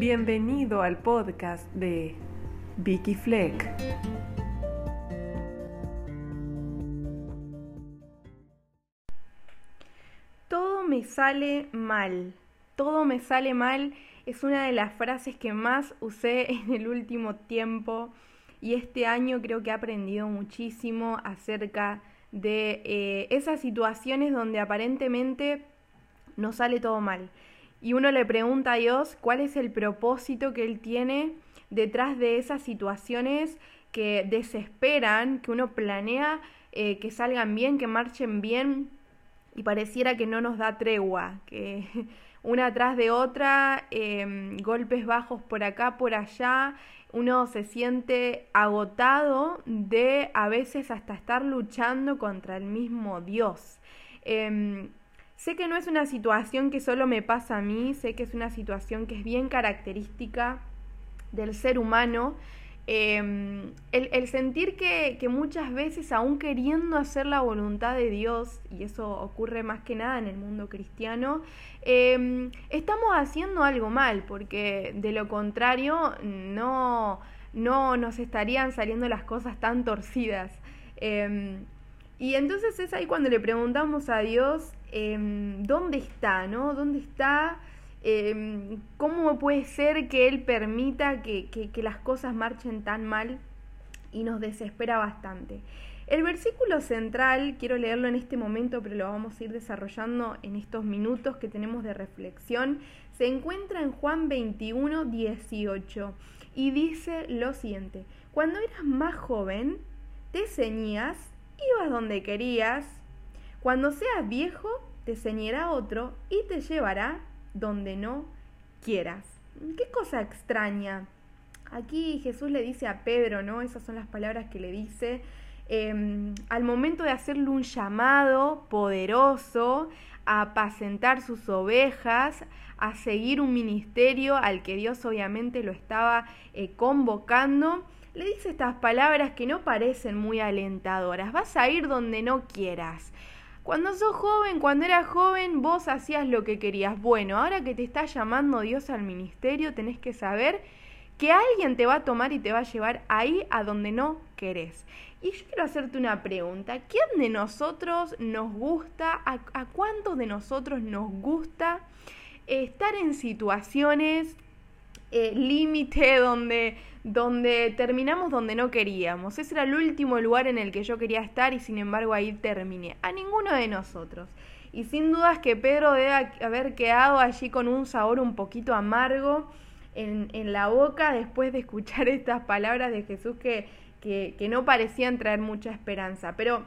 Bienvenido al podcast de Vicky Fleck. Todo me sale mal. Todo me sale mal es una de las frases que más usé en el último tiempo y este año creo que he aprendido muchísimo acerca de eh, esas situaciones donde aparentemente nos sale todo mal. Y uno le pregunta a Dios cuál es el propósito que Él tiene detrás de esas situaciones que desesperan, que uno planea eh, que salgan bien, que marchen bien y pareciera que no nos da tregua, que una atrás de otra, em, golpes bajos por acá, por allá, uno se siente agotado de a veces hasta estar luchando contra el mismo Dios. Em, sé que no es una situación que solo me pasa a mí, sé que es una situación que es bien característica del ser humano, Em, el, sentir que, muchas veces, aún queriendo hacer la voluntad de Dios, y eso ocurre más que nada en el mundo cristiano, em, estamos haciendo algo mal, porque de lo contrario no, no nos estarían saliendo las cosas tan torcidas. Em, y entonces es ahí cuando le preguntamos a Dios, ¿dónde está? ¿No? ¿Dónde está? Em, ¿Cómo puede ser que Él permita que, las cosas marchen tan mal y nos desespera bastante? El versículo central, quiero leerlo en este momento, pero lo vamos a ir desarrollando en estos minutos que tenemos de reflexión, se encuentra en Juan 21, 18 y dice lo siguiente, cuando eras más joven, te ceñías, ibas donde querías, cuando seas viejo, te ceñirá otro y te llevará donde no quieras. Qué cosa extraña. Aquí Jesús le dice a Pedro, ¿no? Esas son las palabras que le dice. Em, al momento de hacerle un llamado poderoso a apacentar sus ovejas, a seguir un ministerio al que Dios obviamente lo estaba eh, convocando, le dice estas palabras que no parecen muy alentadoras. Vas a ir donde no quieras. Cuando sos joven, cuando eras joven, vos hacías lo que querías. Bueno, ahora que te está llamando Dios al ministerio, tenés que saber que alguien te va a tomar y te va a llevar ahí a donde no querés. Y yo quiero hacerte una pregunta. ¿Quién de nosotros nos gusta, a, cuántos de nosotros nos gusta estar en situaciones eh, límite donde donde terminamos donde no queríamos. Ese era el último lugar en el que yo quería estar y sin embargo ahí terminé. A ninguno de nosotros. Y sin dudas que Pedro debe haber quedado allí con un sabor un poquito amargo en, en la boca después de escuchar estas palabras de Jesús que, que, que no parecían traer mucha esperanza. Pero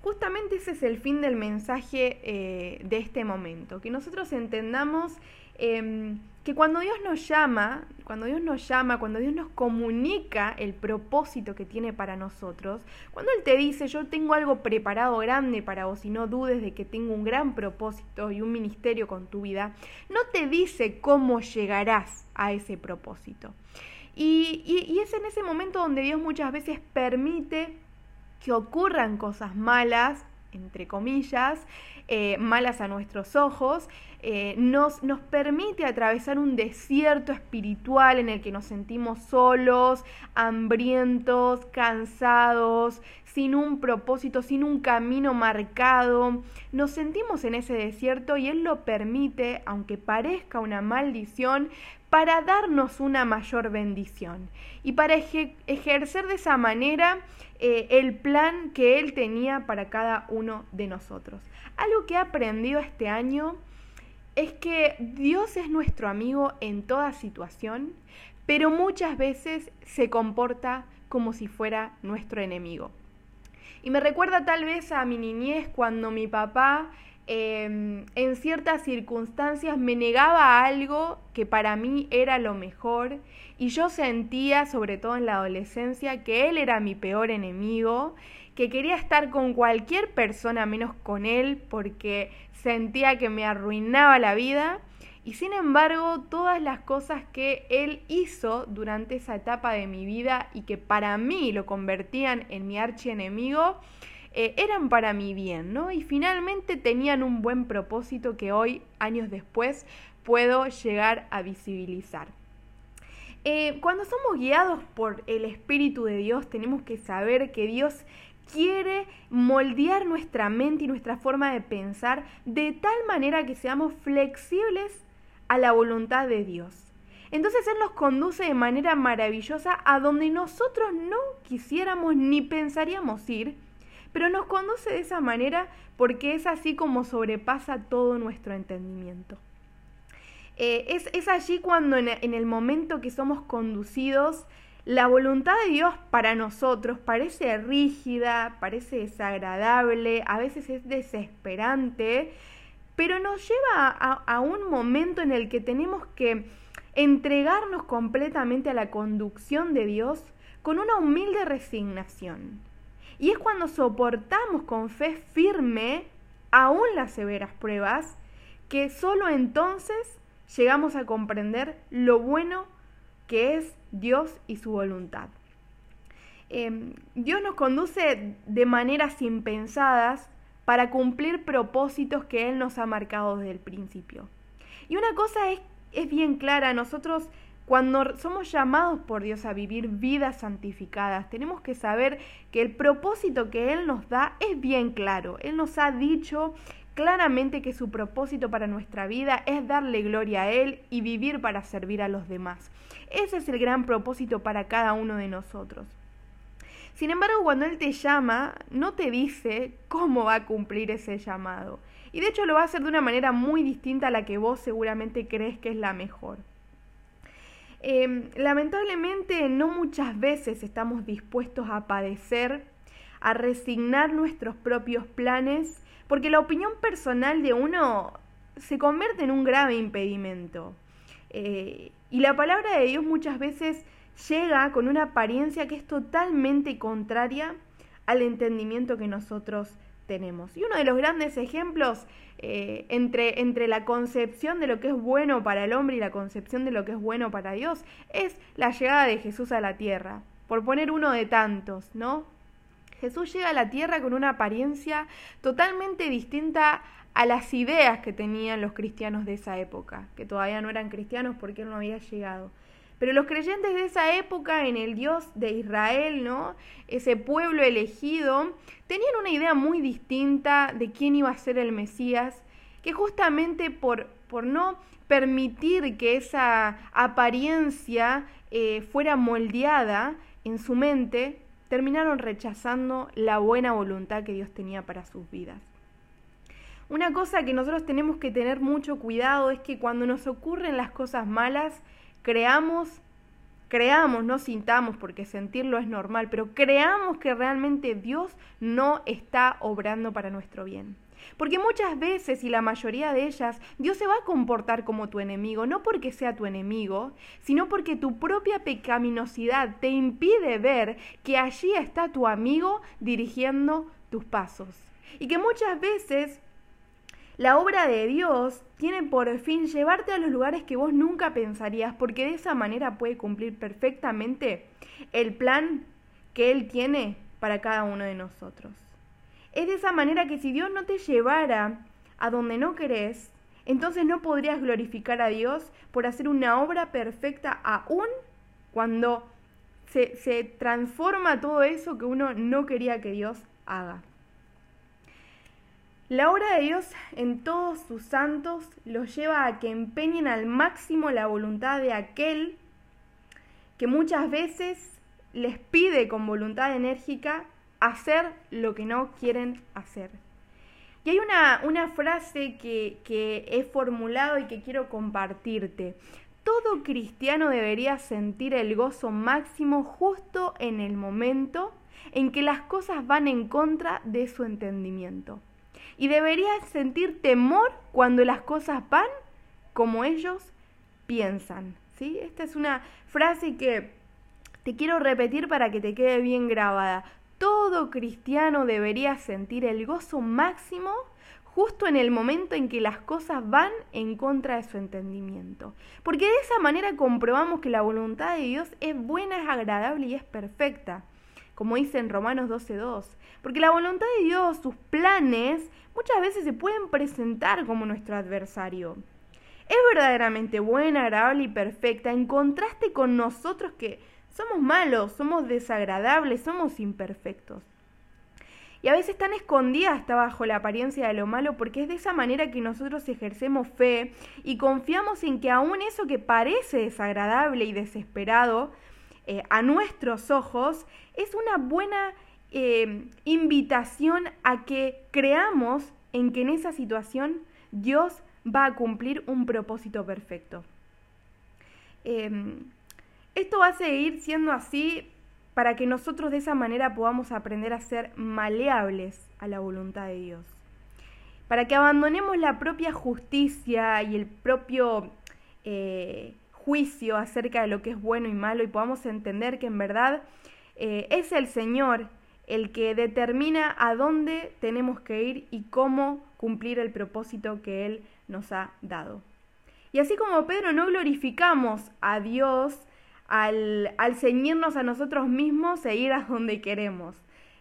justamente ese es el fin del mensaje eh, de este momento, que nosotros entendamos Em, que cuando Dios nos llama, cuando Dios nos llama, cuando Dios nos comunica el propósito que tiene para nosotros, cuando Él te dice, yo tengo algo preparado grande para vos y no dudes de que tengo un gran propósito y un ministerio con tu vida, no te dice cómo llegarás a ese propósito. Y, y es en ese momento donde Dios muchas veces permite que ocurran cosas malas, entre comillas, eh, malas a nuestros ojos, eh, nos, nos permite atravesar un desierto espiritual en el que nos sentimos solos, hambrientos, cansados, sin un propósito, sin un camino marcado. Nos sentimos en ese desierto y Él lo permite, aunque parezca una maldición, para darnos una mayor bendición y para ejercer de esa manera eh, el plan que Él tenía para cada uno de nosotros. Algo que he aprendido este año es que Dios es nuestro amigo en toda situación, pero muchas veces se comporta como si fuera nuestro enemigo. Y me recuerda tal vez a mi niñez cuando mi papá Em, en ciertas circunstancias me negaba algo que para mí era lo mejor y yo sentía, sobre todo en la adolescencia, que él era mi peor enemigo, que quería estar con cualquier persona menos con él porque sentía que me arruinaba la vida. Y sin embargo, todas las cosas que él hizo durante esa etapa de mi vida y que para mí lo convertían en mi archienemigo, eh, eran para mi bien, ¿no? Y finalmente tenían un buen propósito que hoy, años después, puedo llegar a visibilizar. Eh, cuando somos guiados por el Espíritu de Dios, tenemos que saber que Dios quiere moldear nuestra mente y nuestra forma de pensar de tal manera que seamos flexibles a la voluntad de Dios. Entonces Él nos conduce de manera maravillosa a donde nosotros no quisiéramos ni pensaríamos ir, pero nos conduce de esa manera porque es así como sobrepasa todo nuestro entendimiento. Eh, es, allí cuando en el momento que somos conducidos, la voluntad de Dios para nosotros parece rígida, parece desagradable, a veces es desesperante, pero nos lleva a un momento en el que tenemos que entregarnos completamente a la conducción de Dios con una humilde resignación. Y es cuando soportamos con fe firme aún las severas pruebas que solo entonces llegamos a comprender lo bueno que es Dios y su voluntad. Em, Dios nos conduce de maneras impensadas para cumplir propósitos que Él nos ha marcado desde el principio. Y una cosa es es bien clara. Nosotros cuando somos llamados por Dios a vivir vidas santificadas, tenemos que saber que el propósito que Él nos da es bien claro. Él nos ha dicho claramente que su propósito para nuestra vida es darle gloria a Él y vivir para servir a los demás. Ese es el gran propósito para cada uno de nosotros. Sin embargo, cuando Él te llama, no te dice cómo va a cumplir ese llamado. Y de hecho lo va a hacer de una manera muy distinta a la que vos seguramente crees que es la mejor. Em, lamentablemente no muchas veces estamos dispuestos a padecer, a resignar nuestros propios planes, porque la opinión personal de uno se convierte en un grave impedimento. Eh, y la palabra de Dios muchas veces llega con una apariencia que es totalmente contraria al entendimiento que nosotros tenemos. Y uno de los grandes ejemplos eh, entre, entre la concepción de lo que es bueno para el hombre y la concepción de lo que es bueno para Dios es la llegada de Jesús a la tierra, por poner uno de tantos, ¿no? Jesús llega a la tierra con una apariencia totalmente distinta a las ideas que tenían los cristianos de esa época, que todavía no eran cristianos porque él no había llegado. Pero los creyentes de esa época en el Dios de Israel, ¿no? Ese pueblo elegido, tenían una idea muy distinta de quién iba a ser el Mesías, que justamente por, por no permitir que esa apariencia eh, fuera moldeada en su mente, terminaron rechazando la buena voluntad que Dios tenía para sus vidas. Una cosa que nosotros tenemos que tener mucho cuidado es que cuando nos ocurren las cosas malas, creamos, creamos, no sintamos, porque sentirlo es normal, pero creamos que realmente Dios no está obrando para nuestro bien. Porque muchas veces, y la mayoría de ellas, Dios se va a comportar como tu enemigo, no porque sea tu enemigo, sino porque tu propia pecaminosidad te impide ver que allí está tu amigo dirigiendo tus pasos. Y que muchas veces la obra de Dios tiene por fin llevarte a los lugares que vos nunca pensarías, porque de esa manera puede cumplir perfectamente el plan que Él tiene para cada uno de nosotros. Es de esa manera que si Dios no te llevara a donde no querés, entonces no podrías glorificar a Dios por hacer una obra perfecta aún cuando se, se transforma todo eso que uno no quería que Dios haga. La obra de Dios en todos sus santos los lleva a que empeñen al máximo la voluntad de aquel que muchas veces les pide con voluntad enérgica hacer lo que no quieren hacer. Y hay una, una frase que, que he formulado y que quiero compartirte. Todo cristiano debería sentir el gozo máximo justo en el momento en que las cosas van en contra de su entendimiento y deberías sentir temor cuando las cosas van como ellos piensan. ¿sí? Esta es una frase que te quiero repetir para que te quede bien grabada. Todo cristiano debería sentir el gozo máximo justo en el momento en que las cosas van en contra de su entendimiento. Porque de esa manera comprobamos que la voluntad de Dios es buena, es agradable y es perfecta. Como dice en Romanos 12.2. Porque la voluntad de Dios, sus planes, muchas veces se pueden presentar como nuestro adversario. Es verdaderamente buena, agradable y perfecta en contraste con nosotros que somos malos, somos desagradables, somos imperfectos. Y a veces tan escondida está bajo la apariencia de lo malo porque es de esa manera que nosotros ejercemos fe y confiamos en que aún eso que parece desagradable y desesperado eh, a nuestros ojos es una buena eh, invitación a que creamos en que en esa situación Dios va a cumplir un propósito perfecto. Em, esto va a seguir siendo así para que nosotros de esa manera podamos aprender a ser maleables a la voluntad de Dios. Para que abandonemos la propia justicia y el propio eh, juicio acerca de lo que es bueno y malo y podamos entender que en verdad eh, es el Señor el que determina a dónde tenemos que ir y cómo cumplir el propósito que Él nos ha dado. Y así como Pedro no glorificamos a Dios al, ceñirnos a nosotros mismos e ir a donde queremos.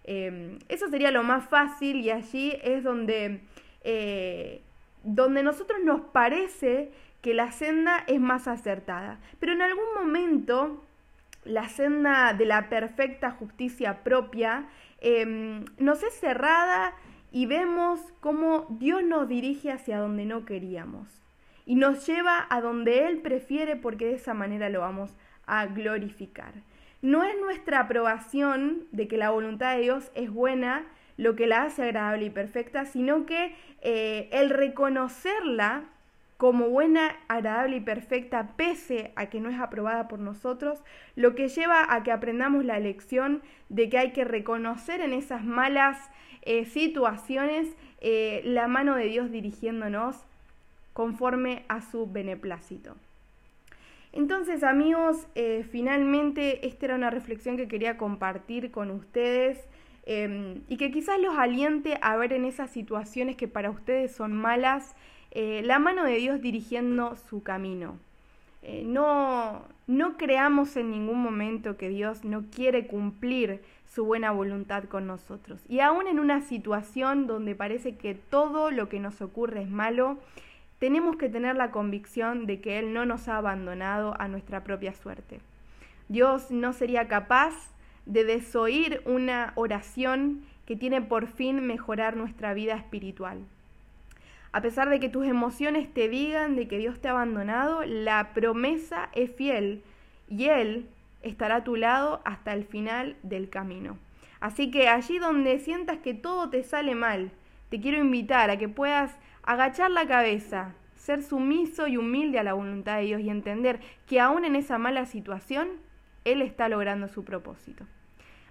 Em, eso sería lo más fácil y allí es donde, eh, donde nosotros nos parece que la senda es más acertada. Pero en algún momento la senda de la perfecta justicia propia em, nos es cerrada y vemos cómo Dios nos dirige hacia donde no queríamos y nos lleva a donde Él prefiere porque de esa manera lo vamos a glorificar. No es nuestra aprobación de que la voluntad de Dios es buena lo que la hace agradable y perfecta, sino que eh, el reconocerla como buena, agradable y perfecta, pese a que no es aprobada por nosotros, lo que lleva a que aprendamos la lección de que hay que reconocer en esas malas eh, situaciones eh, la mano de Dios dirigiéndonos conforme a su beneplácito. Entonces amigos, eh, finalmente esta era una reflexión que quería compartir con ustedes y que quizás los aliente a ver en esas situaciones que para ustedes son malas, eh, la mano de Dios dirigiendo su camino. Eh, no, no creamos en ningún momento que Dios no quiere cumplir su buena voluntad con nosotros. Y aún en una situación donde parece que todo lo que nos ocurre es malo, tenemos que tener la convicción de que Él no nos ha abandonado a nuestra propia suerte. Dios no sería capaz de desoír una oración que tiene por fin mejorar nuestra vida espiritual. A pesar de que tus emociones te digan de que Dios te ha abandonado, la promesa es fiel y Él estará a tu lado hasta el final del camino. Así que allí donde sientas que todo te sale mal, te quiero invitar a que puedas agachar la cabeza, ser sumiso y humilde a la voluntad de Dios y entender que aún en esa mala situación, Él está logrando su propósito.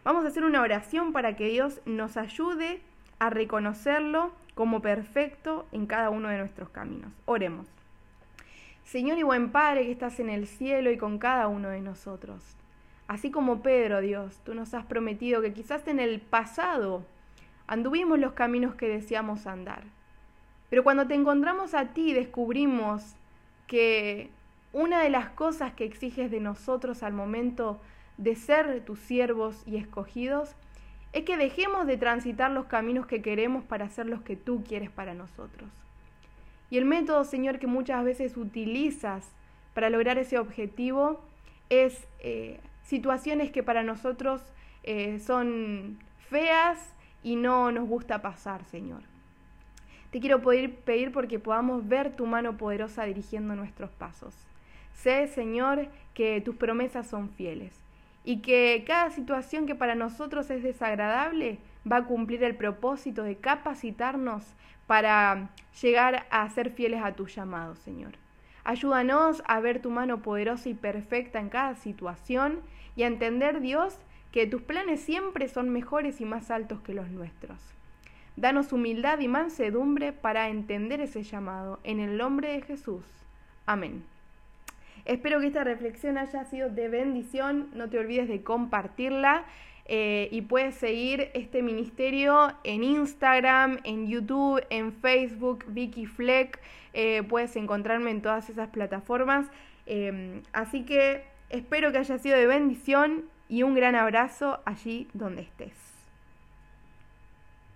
Vamos a hacer una oración para que Dios nos ayude a reconocerlo como perfecto en cada uno de nuestros caminos. Oremos. Señor y buen Padre que estás en el cielo y con cada uno de nosotros. Así como Pedro, Dios, tú nos has prometido que quizás en el pasado anduvimos los caminos que deseamos andar. Pero cuando te encontramos a ti descubrimos que una de las cosas que exiges de nosotros al momento de ser tus siervos y escogidos es que dejemos de transitar los caminos que queremos para hacer los que tú quieres para nosotros. Y el método, Señor, que muchas veces utilizas para lograr ese objetivo es eh, situaciones que para nosotros eh, son feas y no nos gusta pasar, Señor. Te quiero pedir, pedir porque podamos ver tu mano poderosa dirigiendo nuestros pasos. Sé, Señor, que tus promesas son fieles y que cada situación que para nosotros es desagradable va a cumplir el propósito de capacitarnos para llegar a ser fieles a tu llamado, Señor. Ayúdanos a ver tu mano poderosa y perfecta en cada situación y a entender, Dios, que tus planes siempre son mejores y más altos que los nuestros. Danos humildad y mansedumbre para entender ese llamado. En el nombre de Jesús. Amén. Espero que esta reflexión haya sido de bendición. No te olvides de compartirla. Eh, y puedes seguir este ministerio en Instagram, en YouTube, en Facebook, Vicky Fleck. Eh, puedes encontrarme en todas esas plataformas. Eh, así que espero que haya sido de bendición y un gran abrazo allí donde estés.